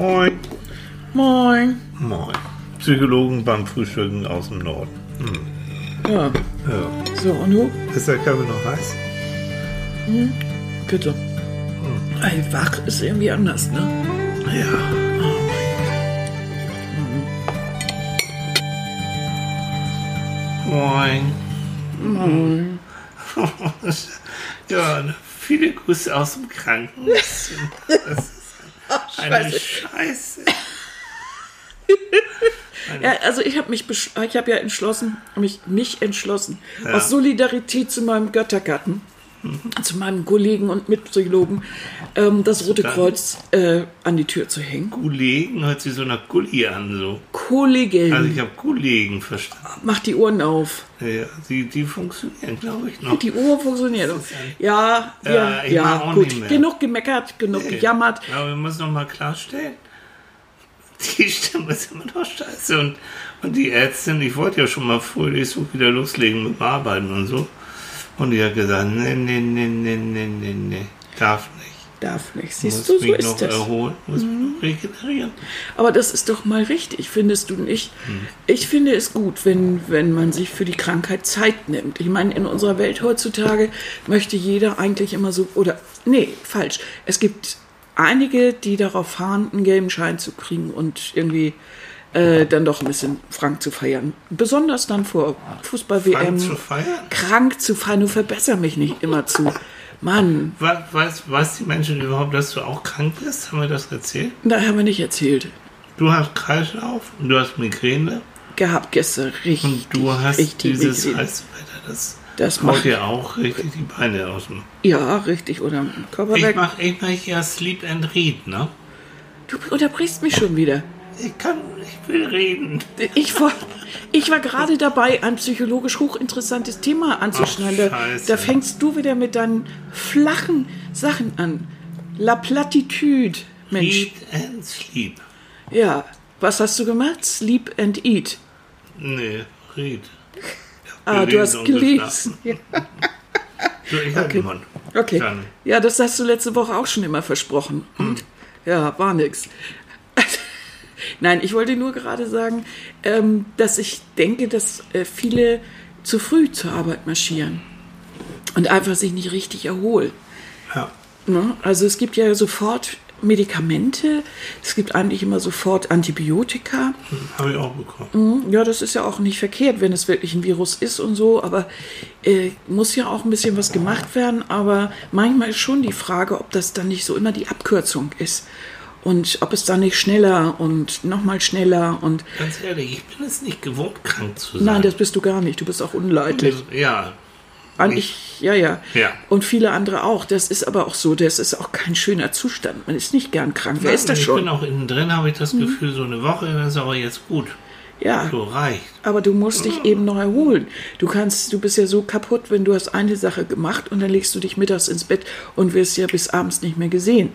Moin. Moin. Moin. Psychologen beim Frühstücken aus dem Norden. Hm. Ja, Ja. so, und du? Ist der Kaffee noch heiß? Bitte. Ey, wach ist irgendwie anders, ne? Ja. Moin. Moin. Ja, viele Grüße aus dem Krankenhaus. Eine Scheiße. Ja, also ich habe mich, ich habe ja entschlossen, mich, mich entschlossen, Ja. aus Solidarität zu meinem Göttergatten, zu meinem Kollegen und Mitpsychologen, ähm, das Rote Kreuz äh, an die Tür zu hängen. Kollegen hört sich so nach Gulli an, so. Kollegen, Also ich habe Kollegen verstanden. macht die Ohren auf. Ja, die, die funktionieren, glaube ich, noch. Die Uhr funktioniert. Ja, Ja, ja, ich ja, gut. Genug gemeckert, genug gejammert. Aber wir müssen noch mal klarstellen, die Stimme ist immer noch scheiße. Und, und die Ärztin, ich wollte ja schon mal fröhlich so wieder loslegen mit Arbeiten und so. Und die hat gesagt, nee, nee, nee, nee, nee, nee, nee, darf nicht. Darf nicht. Siehst Muss du, so ist noch das. erholen, muss mich noch regenerieren. Aber das ist doch mal richtig, findest du nicht? Ich finde es gut, wenn, wenn man sich für die Krankheit Zeit nimmt. Ich meine, in unserer Welt heutzutage möchte jeder eigentlich immer so, oder, nee, falsch. Es gibt einige, die darauf fahren, einen gelben Schein zu kriegen und irgendwie äh, dann doch ein bisschen frank zu feiern. Besonders dann vor Fußball-WM. Zu feiern? Krank zu feiern, du verbesser mich nicht immer zu. Mann, We- Weiß, weiß die Menschen überhaupt, dass du auch krank bist? Haben wir das erzählt? da haben wir nicht erzählt. Du hast Kreislauf und du hast Migräne Gehabt gestern richtig. und du hast richtig dieses Migräne. heiße Wetter. Das, Das macht dir auch richtig die Beine aus dem Ja, richtig, oder Körper Ich weg. mach, ich mach ja Sleep and Read, ne? Du unterbrichst mich schon wieder. Ich kann, ich will reden. Ich war, ich war gerade dabei, ein psychologisch hochinteressantes Thema anzuschneiden. Da, fängst du wieder mit deinen flachen Sachen an. La Platitude, Mensch. Read and Sleep. Ja, was hast du gemacht? Sleep and eat. Nee, Read. Ah, du hast gelesen. Ja. So, ich. Okay. Dann. Ja, das hast du letzte Woche auch schon immer versprochen. Und ja, war nix. Nein, ich wollte nur gerade sagen, ähm, dass ich denke, dass äh, viele zu früh zur Arbeit marschieren und einfach sich nicht richtig erholen. Ja. Ne? Also es gibt ja sofort Medikamente, es gibt eigentlich immer sofort Antibiotika. Habe ich auch bekommen. Ja, das ist ja auch nicht verkehrt, wenn es wirklich ein Virus ist und so, aber äh, muss ja auch ein bisschen was gemacht werden. Aber manchmal ist schon die Frage, ob das dann nicht so immer die Abkürzung ist. Und ob es dann nicht schneller und nochmal schneller und Ganz ehrlich, ich bin es nicht gewohnt, krank zu sein. nein, das bist du gar nicht. Du bist auch unleidlich. ja. Eigentlich, ja, ja. Ja. Und viele andere auch. Das ist aber auch so, das ist auch kein schöner Zustand. Man ist nicht gern krank. Wer ist das ich schon? bin auch innen drin, habe ich das Gefühl, so eine Woche, das ist aber jetzt gut. Ja. So reicht. Aber du musst dich eben noch erholen. Du kannst, du bist ja so kaputt, wenn du hast eine Sache gemacht und dann legst du dich mittags ins Bett und wirst ja bis abends nicht mehr gesehen.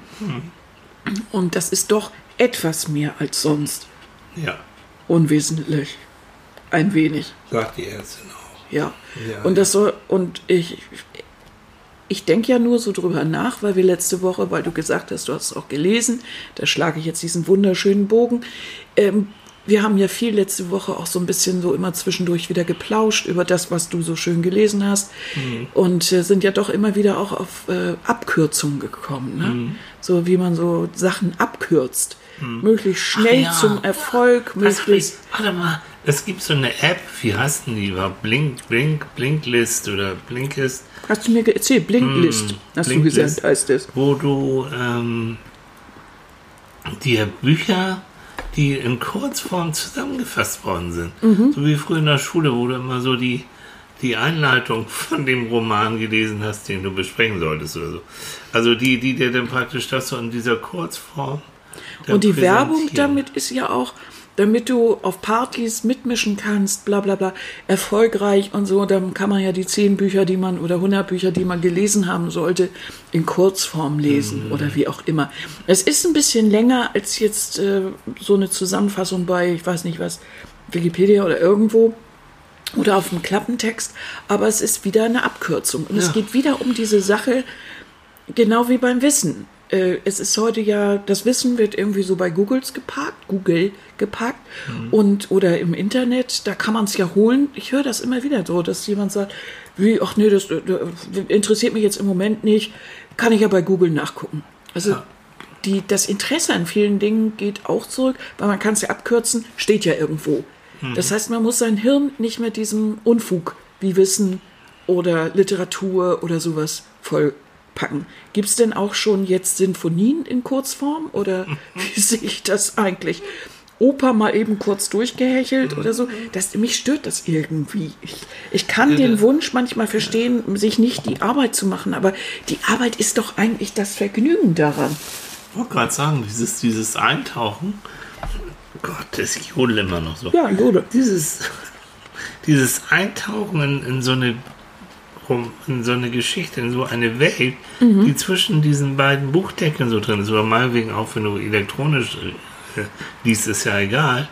Und das ist doch etwas mehr als sonst. Ja, Unwesentlich. Ein wenig. sagt die Ärztin auch. Ja. Ja, und das soll, und ich, ich denke ja nur so drüber nach, weil wir letzte Woche, weil du gesagt hast, du hast es auch gelesen, da schlage ich jetzt diesen wunderschönen Bogen. Ähm, wir haben ja viel letzte Woche auch so ein bisschen so immer zwischendurch wieder geplauscht über das, was du so schön gelesen hast. Und äh, sind ja doch immer wieder auch auf äh, Abkürzungen gekommen. Ne? So wie man so Sachen abkürzt. Möglichst schnell ja. zum Erfolg, Was möglichst. Warte mal, es gibt so eine App, wie heißt denn die? War Blink, Blink, Blinklist oder Blinkist, Hast du mir erzählt? Blinklist, hast du Blinklist. gesagt, heißt es. wo du ähm, dir Bücher, die in Kurzform zusammengefasst worden sind, Mhm. so wie früher in der Schule, wo du immer so die, die Einleitung von dem Roman gelesen hast, den du besprechen solltest oder so. Also die, die dir dann praktisch das so in dieser Kurzform. Und die Werbung damit ist ja auch, damit du auf Partys mitmischen kannst, bla bla bla, erfolgreich und so, dann kann man ja die zehn Bücher, die man oder 100 Bücher, die man gelesen haben sollte, in Kurzform lesen Mhm. oder wie auch immer. Es ist ein bisschen länger als jetzt äh, so eine Zusammenfassung bei, ich weiß nicht was, Wikipedia oder irgendwo oder auf dem Klappentext, aber es ist wieder eine Abkürzung und es Ja. geht wieder um diese Sache, genau wie beim Wissen. Äh, es ist heute ja, das Wissen wird irgendwie so bei Googles geparkt, Google geparkt und oder im Internet, da kann man es ja holen. Ich höre das immer wieder so, dass jemand sagt, wie, ach nee, das, äh, interessiert mich jetzt im Moment nicht, kann ich ja bei Google nachgucken. Also Ja. die, das Interesse an vielen Dingen geht auch zurück, weil man kann es ja abkürzen, steht ja irgendwo. Das heißt, man muss sein Hirn nicht mit diesem Unfug wie Wissen oder Literatur oder sowas vollpacken. Gibt es denn auch schon jetzt Sinfonien in Kurzform oder wie sehe ich das eigentlich? Oper mal eben kurz durchgehechelt oder so. Das, mich stört das irgendwie. Ich, ich kann den Wunsch manchmal verstehen, sich nicht die Arbeit zu machen, aber die Arbeit ist doch eigentlich das Vergnügen daran. Ich wollte gerade sagen, dieses, dieses Eintauchen, Gott, das jodel immer noch so. Ja, Jode. Dieses, dieses Eintauchen in, in so eine rum- in so eine Geschichte, in so eine Welt, die zwischen diesen beiden Buchdeckeln so drin ist, oder meinetwegen auch wenn du elektronisch äh, liest, ist ja egal.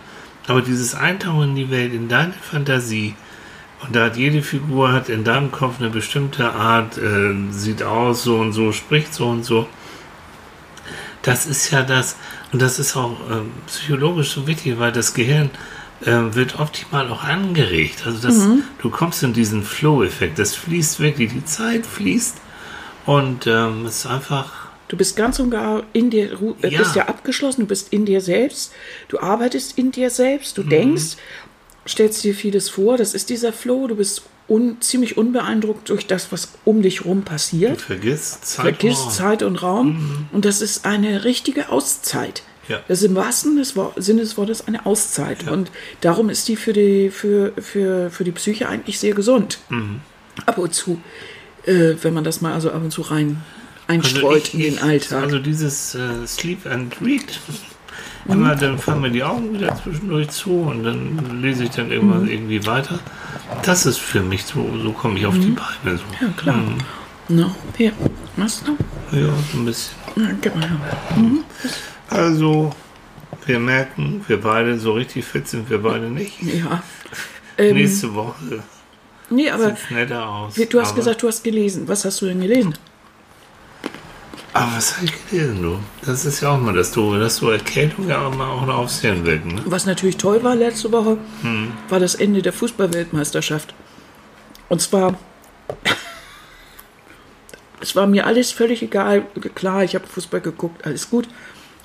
Aber dieses Eintauchen in die Welt, in deine Fantasie, und da hat jede Figur hat in deinem Kopf eine bestimmte Art, äh, sieht aus so und so, spricht so und so. Das ist ja das, und das ist auch ähm, psychologisch so wichtig, weil das Gehirn ähm, wird optimal auch angeregt. Also das, du kommst in diesen Flow-Effekt. Das fließt wirklich, die Zeit fließt und ähm, es ist einfach. Du bist ganz und gar in dir, äh, Ja. bist ja abgeschlossen, du bist in dir selbst, du arbeitest in dir selbst, Mhm. du denkst, stellst dir vieles vor, das ist dieser Flow, du bist un, ziemlich unbeeindruckt durch das, was um dich rum Du passiert. vergisst Zeit. Vergisst und. Zeit und Raum und das ist eine richtige Auszeit. Ja. Das ist im wahrsten Sinne des Wortes eine Auszeit. Ja. Und darum ist die für die, für, für, für die Psyche eigentlich sehr gesund. Mhm. Ab und zu, äh, wenn man das mal also ab und zu rein einstreut ich- in den Alltag. Also dieses äh, Sleep and Read. Immer, dann fallen mir die Augen wieder zwischendurch zu und dann lese ich dann irgendwann Mhm. irgendwie weiter. Das ist für mich so, so komme ich auf die Beine. So. Mhm. Ja, klar. No, hier, was noch? Ja, so ein bisschen. Na, gib mal her. Also, wir merken, wir beide, so richtig fit sind wir beide nicht. Ja. Ähm, Nächste Woche nee, aber sieht es netter aus. du hast aber, gesagt, du hast gelesen. Was hast du denn gelesen? Aber was habe ich gelesen, du? Das ist ja auch mal das Doofe, dass so Erkältung ja auch mal auch noch aufs Hirn wirken. Ne? Was natürlich toll war letzte Woche, Hm. war das Ende der Fußballweltmeisterschaft. Und zwar, es war mir alles völlig egal. Klar, ich habe Fußball geguckt, alles gut.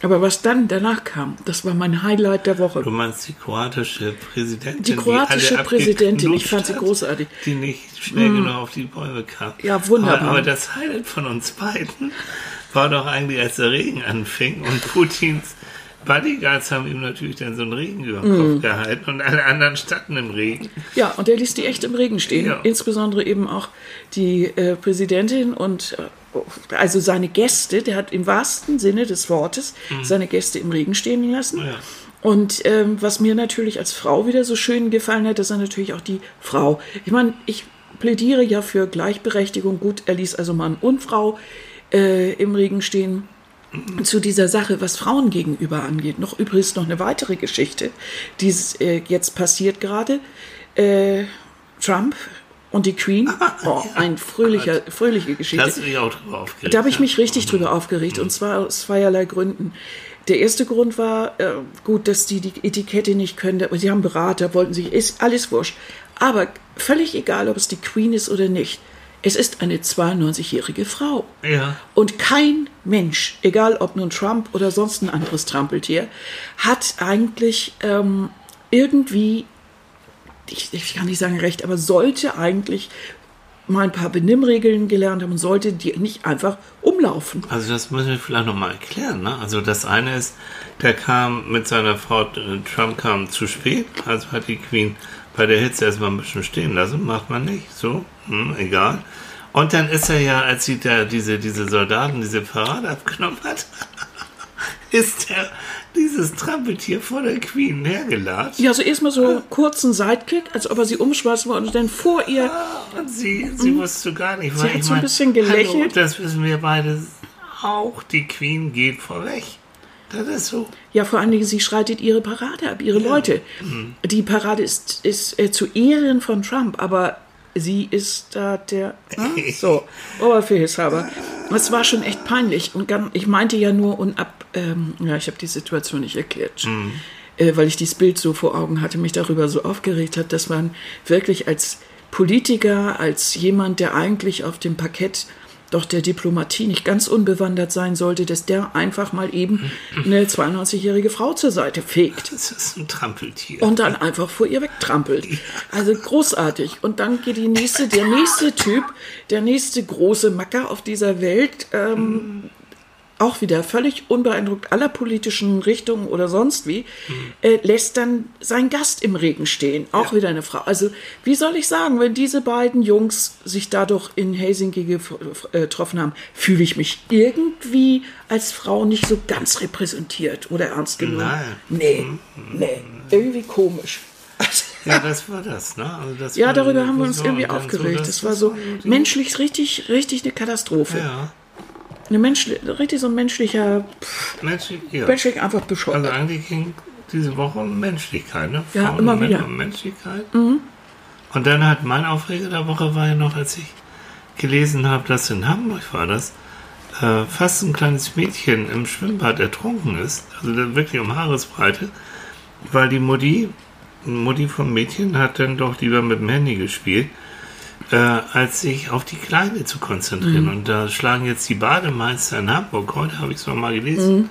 Aber was dann danach kam, das war mein Highlight der Woche. Du meinst die kroatische Präsidentin? Die kroatische alle Präsidentin, ich fand sie großartig. Die nicht schnell genug auf die Bäume kam. Ja, wunderbar. Aber, aber das Highlight von uns beiden war doch eigentlich, als der Regen anfing und Putins Bodyguards haben ihm natürlich dann so einen Regen über den Mhm. Kopf gehalten und alle anderen standen im Regen. Ja, und der ließ die echt im Regen stehen. Ja. Insbesondere eben auch die äh, Präsidentin und äh, also seine Gäste, der hat im wahrsten Sinne des Wortes seine Gäste im Regen stehen lassen. Ja. Und ähm, was mir natürlich als Frau wieder so schön gefallen hat, dass er natürlich auch die Frau. Ich meine, ich plädiere ja für Gleichberechtigung. Gut, er ließ also Mann und Frau äh, im Regen stehen. Zu dieser Sache, was Frauen gegenüber angeht, noch übrigens noch eine weitere Geschichte, die äh, jetzt passiert gerade. Äh, Trump und die Queen. Oh, ein fröhlicher, fröhliche Da Geschichte. hast du dich auch drüber aufgeregt. Da habe ich ja? mich richtig drüber aufgeregt und zwar aus zweierlei Gründen. Der erste Grund war äh, gut, dass die die Etikette nicht können, aber sie haben Berater, wollten sich, ist alles wurscht. Aber völlig egal, ob es die Queen ist oder nicht. Es ist eine 92-jährige Frau. Ja. Und kein Mensch, egal ob nun Trump oder sonst ein anderes Trampeltier, hat eigentlich ähm, irgendwie, ich, ich kann nicht sagen recht, aber sollte eigentlich mal ein paar Benimmregeln gelernt haben und sollte die nicht einfach umlaufen. Also das müssen wir vielleicht nochmal erklären. Ne? Also das eine ist, der kam mit seiner Frau, äh, Trump kam zu spät, also hat die Queen bei der Hitze erstmal ein bisschen stehen lassen, macht man nicht, so, hm, egal. Und dann ist er ja, als sie da diese, diese Soldaten diese Parade abgenommen hat, ist er dieses Trampeltier vor der Queen hergelatscht. Ja, so erstmal so kurzen Sidekick, als ob er sie umschmeißen wollte und dann vor ihr Und sie, sie wusste gar nicht, weil hat ich so ein mein, bisschen gelächelt. Hallo, das wissen wir beide auch, die Queen geht vorweg. Das ist so. Ja, vor allen Dingen, sie schreitet ihre Parade ab, ihre Leute. Die Parade ist, ist äh, zu Ehren von Trump, aber sie ist da der, ne? so, Oberbefehlshaber. Es war schon echt peinlich. Und ganz, ich meinte ja nur und ab, ähm, ja, ich habe die Situation nicht erklärt, äh, weil ich dieses Bild so vor Augen hatte, mich darüber so aufgeregt hat, dass man wirklich als Politiker, als jemand, der eigentlich auf dem Parkett doch der Diplomatie nicht ganz unbewandert sein sollte, dass der einfach mal eben eine 92-jährige Frau zur Seite fegt Das ist ein Trampeltier. und dann einfach vor ihr wegtrampelt. Also großartig. Und dann geht die nächste, der nächste Typ, der nächste große Macker auf dieser Welt, ähm, auch wieder völlig unbeeindruckt aller politischen Richtungen oder sonst wie, äh, lässt dann seinen Gast im Regen stehen. Auch wieder eine Frau. Also, wie soll ich sagen, wenn diese beiden Jungs sich dadurch in Helsinki äh, getroffen haben, fühle ich mich irgendwie als Frau nicht so ganz repräsentiert oder ernst genommen. Nein. Nee, nee, irgendwie komisch. Ja, das war das, ne? Also das ja, darüber haben wir uns irgendwie dann so, aufgeregt. das Das war so menschlich richtig, richtig eine Katastrophe. Ja, Eine Mensch, richtig so ein menschlicher, Mensch, ja. menschlich einfach bescheuert. Also eigentlich ging diese Woche um Menschlichkeit, ne? Ja, Frauen immer wieder. Mhm. Um Menschlichkeit. Und dann hat mein Aufreger der Woche war ja noch, als ich gelesen habe, dass in Hamburg war das, äh, fast ein kleines Mädchen im Schwimmbad ertrunken ist. Also wirklich um Haaresbreite, weil die Mutti, Mutti vom Mädchen hat dann doch lieber mit dem Handy gespielt, äh, als sich auf die Kleine zu konzentrieren. Und da schlagen jetzt die Bademeister in Hamburg, heute habe ich es nochmal gelesen,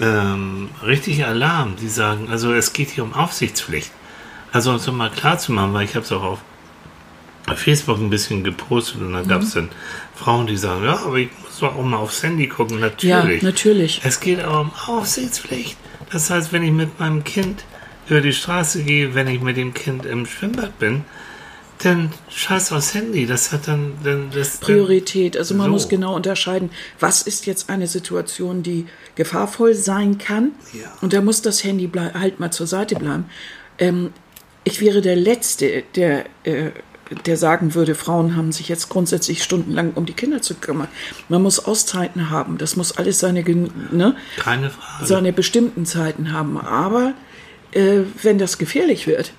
ähm, richtig Alarm. Die sagen, also es geht hier um Aufsichtspflicht. Also um es mal klar zu machen, weil ich habe es auch auf Facebook ein bisschen gepostet und dann gab es dann Frauen, die sagen, ja, aber ich muss doch auch mal aufs Handy gucken. ja, Natürlich. natürlich. Es geht aber um Aufsichtspflicht. Das heißt, wenn ich mit meinem Kind über die Straße gehe, wenn ich mit dem Kind im Schwimmbad bin, dann scheiß aufs Handy. Das hat dann, dann das Priorität. Also man So. muss genau unterscheiden, was ist jetzt eine Situation, die gefahrvoll sein kann. Ja. Und da muss das Handy halt mal zur Seite bleiben. Ähm, ich wäre der Letzte, der, äh, der sagen würde, Frauen haben sich jetzt grundsätzlich stundenlang um die Kinder zu kümmern. Man muss Auszeiten haben. Das muss alles seine, ne, keine Frage. seine bestimmten Zeiten haben. Aber äh, wenn das gefährlich wird,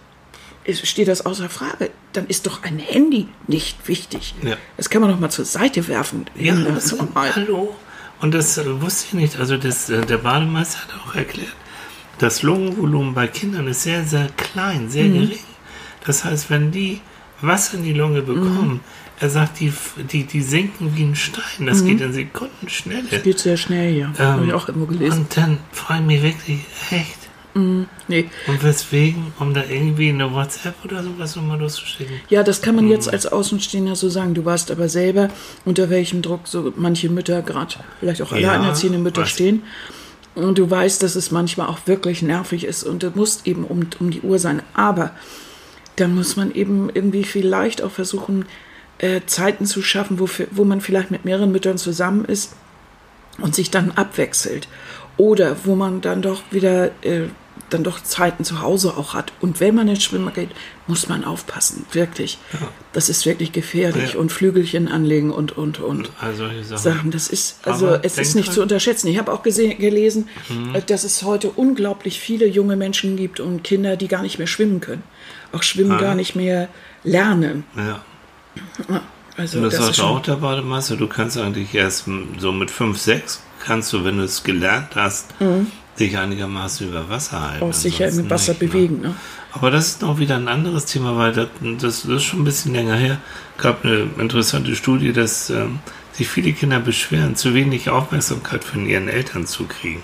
steht das außer Frage. Dann ist doch ein Handy nicht wichtig. Ja. Das kann man doch mal zur Seite werfen. Ja, das, normal. hallo. Und das äh, wusste ich nicht. Also das, äh, der Bademeister hat auch erklärt, das Lungenvolumen bei Kindern ist sehr, sehr klein, sehr Mhm. gering. Das heißt, wenn die Wasser in die Lunge bekommen, Mhm. er sagt, die, die, die sinken wie ein Stein. Das geht in Sekundenschnelle. Geht sehr schnell, ja. Habe ich auch irgendwo gelesen. Und dann frage ich mich wirklich, echt? Nee. Und weswegen? Um da irgendwie eine WhatsApp oder sowas nochmal loszuschicken? Ja, das kann man Mhm. jetzt als Außenstehender so sagen. Du weißt aber selber, unter welchem Druck so manche Mütter, gerade vielleicht auch Ja, alleinerziehende Mütter weiß. stehen. Und du weißt, dass es manchmal auch wirklich nervig ist und du musst eben um, um die Uhr sein. Aber dann muss man eben irgendwie vielleicht auch versuchen, äh, Zeiten zu schaffen, wo, wo man vielleicht mit mehreren Müttern zusammen ist und sich dann abwechselt. Oder wo man dann doch wieder äh, dann doch Zeiten zu Hause auch hat. Und wenn man ins Schwimmen geht, muss man aufpassen, wirklich. Das ist wirklich gefährlich. Ja. Und Flügelchen anlegen und, und, und. Also Sachen. Sachen. Das ist, also Aber es ist nicht dran- Mhm. zu unterschätzen. Ich habe auch gesehen, gelesen, äh, dass es heute unglaublich viele junge Menschen gibt und Kinder, die gar nicht mehr schwimmen können. Auch Schwimmen Ah. gar nicht mehr lernen. Ja. Also Und das das ist auch der Bademeister, du kannst eigentlich erst so mit 5, 6 kannst du, wenn du es gelernt hast, dich einigermaßen über Wasser halten. Mhm. auch sicher im Ansonsten Wasser nicht, ne? bewegen. Ne? Aber das ist noch wieder ein anderes Thema, weil das, das, ist schon ein bisschen länger her. gab eine interessante Studie, dass ähm, sich viele Kinder beschweren, zu wenig Aufmerksamkeit von ihren Eltern zu kriegen.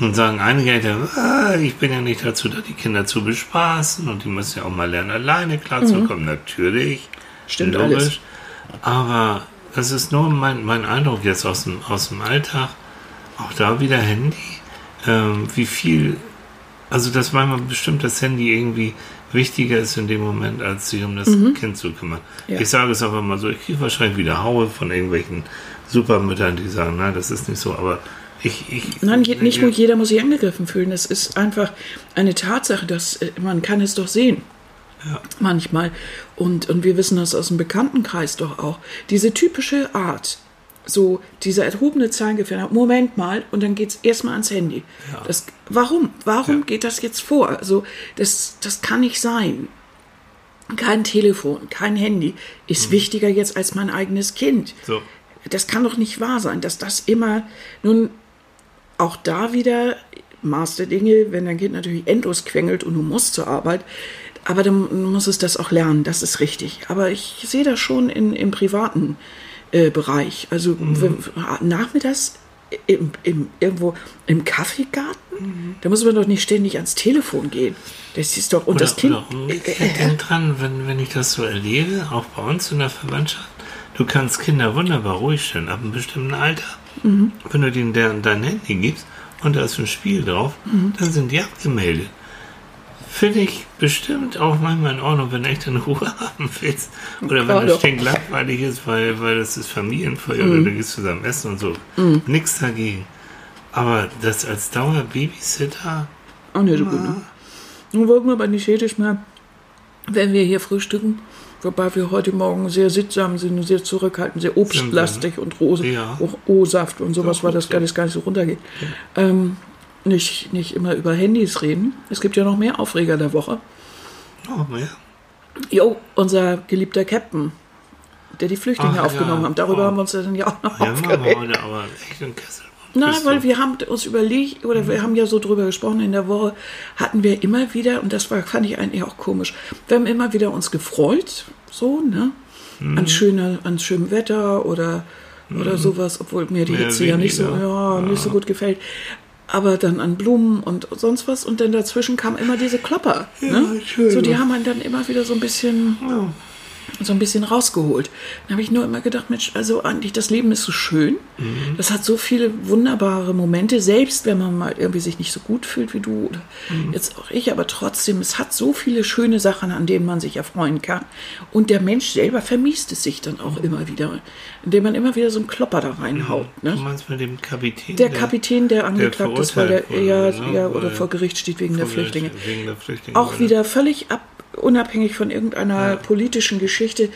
Und sagen einige Eltern, ah, ich bin ja nicht dazu da, die Kinder zu bespaßen und die müssen ja auch mal lernen, alleine klarzukommen. Natürlich. Mhm. Stimmt alles. Aber das ist nur mein, mein Eindruck jetzt aus dem, aus dem Alltag. Auch da wieder Handy. Ähm, wie viel, also dass manchmal bestimmt das Handy irgendwie wichtiger ist in dem Moment, als sich um das Kind zu kümmern. Mhm. Ja. Ich sage es einfach mal so, ich kriege wahrscheinlich wieder Haue von irgendwelchen Supermüttern, die sagen, nein, das ist nicht so, aber ich... ich Nein, nicht nur jeder muss sich angegriffen fühlen. Es ist einfach eine Tatsache, dass äh, man kann es doch sehen. Manchmal. Und, und wir wissen das aus dem Bekanntenkreis doch auch. Diese typische Art, so dieser erhobene Zeigefinger, Moment mal, und dann geht es erstmal ans Handy. Ja. Das, warum? Warum Ja. geht das jetzt vor? Also, das, das kann nicht sein. kein Telefon, kein Handy ist wichtiger jetzt als mein eigenes Kind. So. Das kann doch nicht wahr sein, dass das immer, nun auch da wieder Maß der Dinge, wenn dein Kind natürlich endlos quengelt und du musst zur Arbeit, aber dann muss es das auch lernen, das ist richtig. Aber ich sehe das schon in, im privaten äh, Bereich. Also wenn, nachmittags im, im, irgendwo im Kaffeegarten, da muss man doch nicht ständig ans Telefon gehen. Das ist doch, und Oder, das Kind. oder umgekehrt denk dran, wenn, wenn ich das so erlebe, auch bei uns in der Verwandtschaft, du kannst Kinder wunderbar ruhig stellen, ab einem bestimmten Alter. Mhm. Wenn du denen dein, dein Handy gibst und da ist ein Spiel drauf, Mhm. dann sind die abgemeldet. Finde ich bestimmt auch manchmal in Ordnung, wenn du echt in Ruhe haben willst. Oder wenn es stinklangweilig ist, weil, weil das ist Familienfeuer Mhm. oder du gehst zusammen essen und so. Nichts dagegen. Aber das als Dauerbabysitter, Auch nicht so gut. Ne? Nun wollten wir aber nicht jedes Mal, wenn wir hier frühstücken, wobei wir heute Morgen sehr sittsam sind, sehr zurückhaltend, sehr obstlastig und Rose, Ja. auch O-Saft und sowas, Ja, weil das gar nicht, gar nicht so runtergeht. Ähm, nicht, nicht immer über Handys reden. Es gibt ja noch mehr Aufreger der Woche. oh, mehr. Jo, unser geliebter Captain, der die Flüchtlinge Ach, aufgenommen ja. haben. Darüber Oh. haben wir uns ja dann ja auch noch Ja, aufgeregt. aber echt einen Kessel. Nein, Bist weil wir haben uns überlegt, oder wir haben ja so drüber gesprochen, in der Woche hatten wir immer wieder, und das war, fand ich eigentlich auch komisch, wir haben immer wieder uns gefreut, so, ne? Mhm. An, schöner, an schönem Wetter oder, oder sowas, obwohl mir die Mehr Hitze ja nicht so, weniger. ja, nicht so gut gefällt. Aber dann an Blumen und sonst was und dann dazwischen kamen immer diese Klopper. ne? schön. So, die haben dann immer wieder so ein bisschen Ja. So ein bisschen rausgeholt. Dann habe ich nur immer gedacht, Mensch, also eigentlich das Leben ist so schön. Mhm. Das hat so viele wunderbare Momente, selbst wenn man mal irgendwie sich nicht so gut fühlt wie du oder Mhm. jetzt auch ich, aber trotzdem, es hat so viele schöne Sachen, an denen man sich erfreuen kann. Und der Mensch selber vermisst es sich dann auch immer wieder, indem man immer wieder so einen Klopper da reinhaut. Du Ne? meinst mit dem Kapitän? Der Kapitän, der angeklagt ist, weil der, verurteilt ja, wurde, ne? ja, oder vor Gericht steht wegen der Flüchtlinge. Wegen der Flüchtlinge. Auch wieder völlig ab, unabhängig von irgendeiner politischen Geschichte.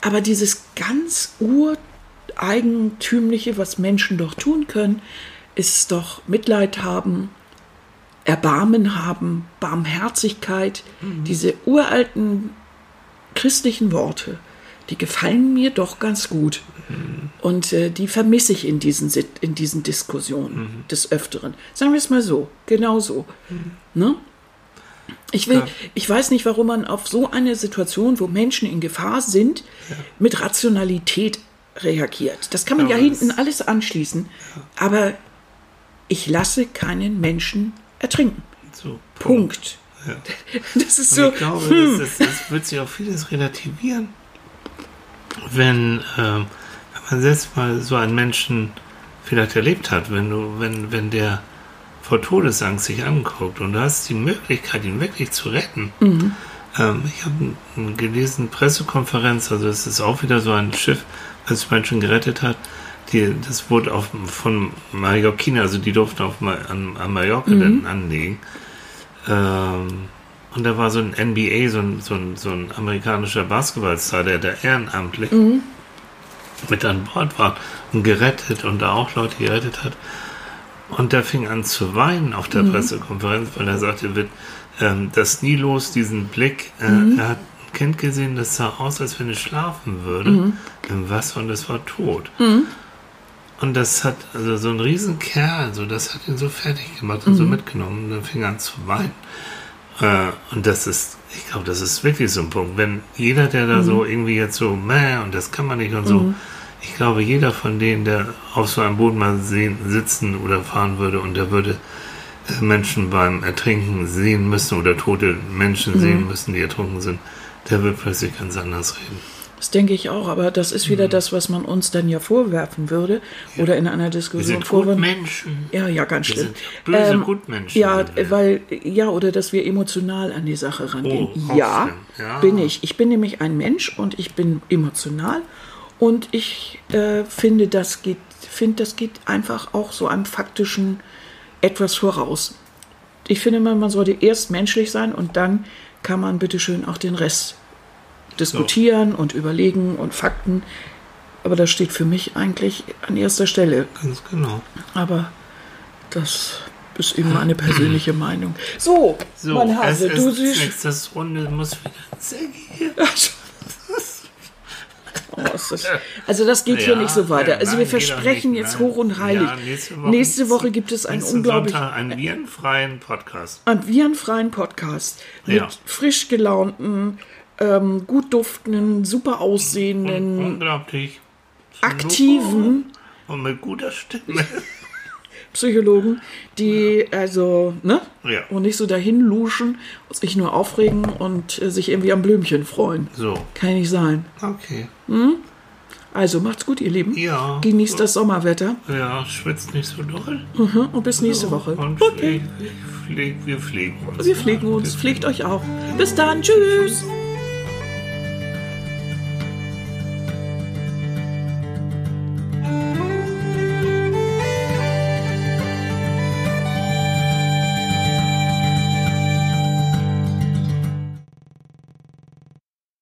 Aber dieses ganz ureigentümliche, was Menschen doch tun können, ist doch Mitleid haben, Erbarmen haben, Barmherzigkeit, diese uralten christlichen Worte, die gefallen mir doch ganz gut. Und äh, die vermisse ich in diesen, in diesen Diskussionen des Öfteren. Sagen wir es mal so, genau so. Ne? Ich, will, Ja. ich weiß nicht, warum man auf so eine Situation, wo Menschen in Gefahr sind, mit Rationalität reagiert. Das kann man ja, Aber hinten alles anschließen. Aber ich lasse keinen Menschen ertrinken. So, Punkt. Ja. Das ist so. ich glaube, hm. das, das, das wird sich auch vieles relativieren, wenn, ähm, wenn man selbst mal so einen Menschen vielleicht erlebt hat, wenn du, wenn, wenn der vor Todesangst sich anguckt und du hast die Möglichkeit, ihn wirklich zu retten. Mhm. Ähm, ich habe gelesen, Pressekonferenz, also es ist auch wieder so ein Schiff, das Menschen gerettet hat. Die, das wurde auf, von Mallorquin, also die durften auf, an, an Mallorca Mhm. dann anlegen. Ähm, und da war so ein NBA, so ein, so ein, so ein amerikanischer Basketballstar, der da ehrenamtlich mit an Bord war und gerettet und da auch Leute gerettet hat. Und der fing an zu weinen auf der Pressekonferenz, weil er sagte, er wird ähm, das nie los, diesen Blick. Äh, Er hat ein Kind gesehen, das sah aus, als wenn es schlafen würde im Wasser und es war tot. Und das hat, also so ein Riesenkerl, so, das hat ihn so fertig gemacht und so mitgenommen. Und dann fing er an zu weinen. Äh, und das ist, ich glaube, das ist wirklich so ein Punkt. Wenn jeder, der da so irgendwie jetzt so, meh, und das kann man nicht und so, ich glaube, jeder von denen, der auf so einem Boot mal sehen, sitzen oder fahren würde und der würde äh, Menschen beim Ertrinken sehen müssen oder tote Menschen sehen müssen, die ertrunken sind, der wird plötzlich ganz anders reden. Das denke ich auch, aber das ist wieder das, was man uns dann ja vorwerfen würde oder in einer Wir Diskussion sind vorwerfen. Gutmenschen. Ja, ja, ganz Wir schlimm. sind böse Ähm, Gutmenschen. Ja, weil, ja, oder dass wir emotional an die Sache rangehen. Oh, ja. Ja. bin ich. Ich bin nämlich ein Mensch und ich bin emotional und ich äh, finde, das geht, finde, das geht einfach auch so einem faktischen etwas voraus. Ich finde, man, man sollte erst menschlich sein und dann kann man bitteschön auch den Rest diskutieren und überlegen und Fakten. Aber das steht für mich eigentlich an erster Stelle. Ganz genau. Aber das ist eben meine persönliche Meinung. So, So, mein Hase, du siehst. nächstes Runde muss wieder Ziggy. Ist das, also das geht hier Ja, nicht so weiter. Also wir nein, geht versprechen nicht, jetzt hoch und heilig. Ja, nächste Woche- nächste Woche gibt es einen unglaublich Sonntag einen virenfreien Podcast. einen virenfreien Podcast mit Ja. frisch gelaunten, ähm, gut duftenden, super aussehenden, Unglaublich. aktiven Und mit guter Stimme. Psychologen, die also, ne? Ja. Und nicht so dahin luschen und sich nur aufregen und äh, sich irgendwie am Blümchen freuen. So, Kann ja nicht sein. okay. Also macht's gut, ihr Lieben. Ja. Genießt das Sommerwetter Ja, schwitzt nicht so doll. Mhm, und bis nächste Woche. Und Okay. flieg, flieg, wir fliegen uns. Wir fliegen uns. Pflegt euch auch. Bis dann. Tschüss.